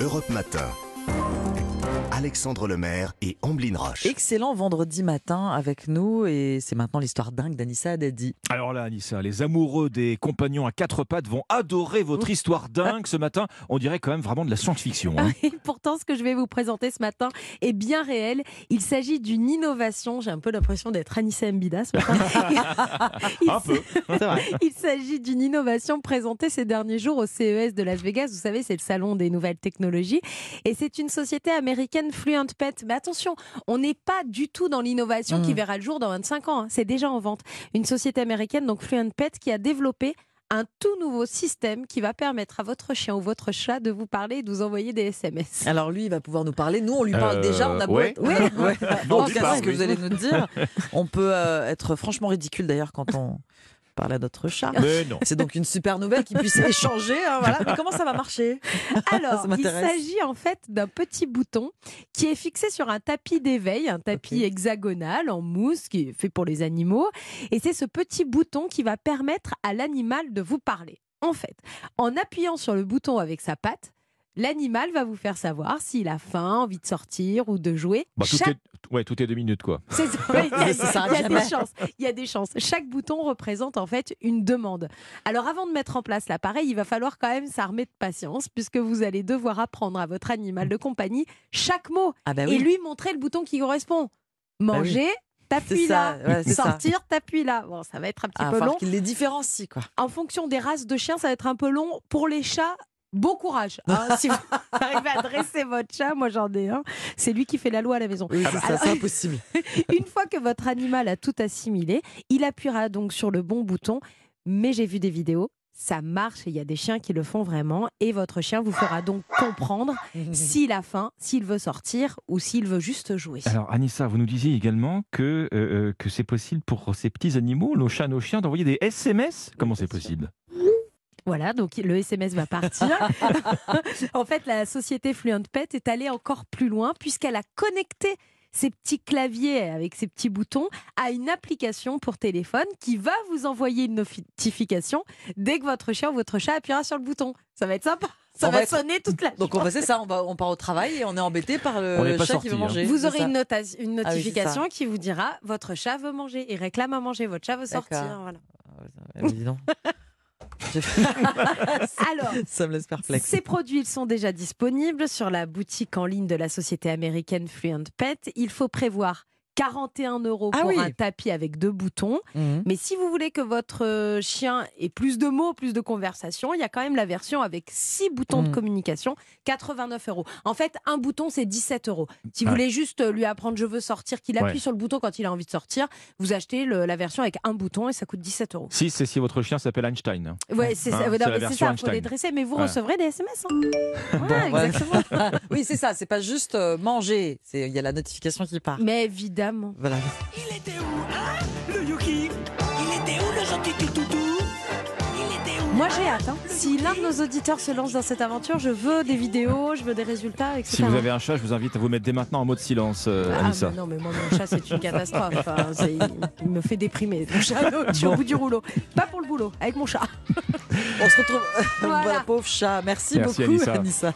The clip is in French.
Europe Matin. Alexandre Lemaire et Amblin Roche. Excellent vendredi matin avec nous et c'est maintenant l'histoire dingue d'Anissa Haddadi. Alors là, Anissa, les amoureux des compagnons à quatre pattes vont adorer votre histoire dingue ce matin. On dirait quand même vraiment de la science-fiction. hein. Et pourtant, ce que je vais vous présenter ce matin est bien réel. Il s'agit d'une innovation. J'ai un peu l'impression d'être Anissa Mbida ce matin. Il Un peu. Il s'agit d'une innovation présentée ces derniers jours au CES de Las Vegas. Vous savez, c'est le salon des nouvelles technologies. Et c'est une société américaine, Fluent Pet. Mais attention, on n'est pas du tout dans l'innovation qui Mm. verra le jour dans 25 ans. hein. C'est déjà en vente. Une société américaine, donc Fluent Pet, qui a développé un tout nouveau système qui va permettre à votre chien ou votre chat de vous parler et de vous envoyer des SMS. Alors lui, il va pouvoir nous parler. Nous, on lui parle Euh, déjà. On a beau ouais. être- ouais, ouais. Non, En tu tout cas, parles, ce que oui. vous allez nous dire, on peut euh, être franchement ridicule d'ailleurs quand on parle à notre chat. Mais non. C'est donc une super nouvelle qu'il puisse échanger. hein, voilà. Mais comment ça va marcher? Alors, il s'agit en fait d'un petit bouton qui est fixé sur un tapis d'éveil, un tapis hexagonal en mousse qui est fait pour les animaux. Et c'est ce petit bouton qui va permettre à l'animal de vous parler. En fait, en appuyant sur le bouton avec sa patte, l'animal va vous faire savoir s'il a faim, envie de sortir ou de jouer. Bah, tout, Chaque- est... ouais, tout est deux minutes, quoi. c'est- il y a, Ça y des chances. Il y a des chances. Chaque bouton représente en fait une demande. Alors avant de mettre en place l'appareil, il va falloir quand même s'armer de patience puisque vous allez devoir apprendre à votre animal de compagnie chaque mot Ah bah et lui montrer le bouton qui correspond. Manger, t'appuies C'est ça, là. ouais. Sortir, t'appuies là. Bon, ça va être un petit Ah, peu long. qu'il les différencie quoi. En fonction des races de chiens, ça va être un peu long. Pour les chats, bon courage. hein. si vous arrivez à dresser votre chat, moi j'en ai un. C'est lui qui fait la loi à la maison. Oui, c'est ça, Alors- c'est impossible. Une fois que votre animal a tout assimilé, il appuiera donc sur le bon bouton. Mais j'ai vu des vidéos, ça marche et il y a des chiens qui le font vraiment. Et votre chien vous fera donc comprendre s'il a faim, s'il veut sortir ou s'il veut juste jouer. Alors, Anissa, vous nous disiez également que, euh, euh, que c'est possible pour ces petits animaux, nos chats, nos chiens, d'envoyer des SMS Comment c'est possible? Voilà, donc le SMS va partir. en fait, la société Fluent Pet est allée encore plus loin puisqu'elle a connecté ces petits claviers avec ces petits boutons à une application pour téléphone qui va vous envoyer une notification dès que votre chien ou votre chat appuiera sur le bouton. Ça va être sympa. Ça On va, va être- sonner toute la Donc on va c'est ça, on, va, on part au travail et on est embêté par le chat sorti, qui veut hein. manger. Vous aurez une, nota- une Ah oui, notification qui vous dira votre chat veut manger. Il réclame à manger, votre chat veut sortir. Voilà. Ah, mais dis donc. Alors, ça me laisse perplexe. Ces produits ils sont déjà disponibles sur la boutique en ligne de la société américaine Fluent Pet. Il faut prévoir 41 euros Ah pour oui. un tapis avec deux boutons. Mhm. Mais si vous voulez que votre euh, chien ait plus de mots, plus de conversation, il y a quand même la version avec six boutons de Mhm. communication, 89 euros. En fait, un bouton, c'est 17 euros. Si vous Ah. voulez juste euh, lui apprendre je veux sortir, qu'il appuie Ouais. sur le bouton quand il a envie de sortir, vous achetez le- la version avec un bouton et ça coûte 17 euros. Si, c'est si votre chien s'appelle Einstein. Ouais, c'est Hein, ça. version ça, faut les dresser. Mais vous Ouais. recevrez des SMS. hein. Ouais, Bon, ouais. exactement. oui, c'est ça, c'est pas juste euh, manger, il y a la notification qui part. Mais évidemment. Voilà. Il était où, hein Le Yuki? Il était où le gentil toutou Il était où Moi j'ai hâte. hein. Si l'un de nos auditeurs se lance dans cette aventure, je veux des vidéos, je veux des résultats, etc. Si vous avez un chat, je vous invite à vous mettre dès maintenant en mode silence, euh, Ah, Anissa. mais non, mais moi, mon chat, c'est une catastrophe. C'est- il, il me fait déprimer. Mon chat, je suis au bout du rouleau. Pas pour le boulot, avec mon chat. On se retrouve. Voilà. voilà, pauvre chat. Merci, Merci, beaucoup, Anissa. Anissa.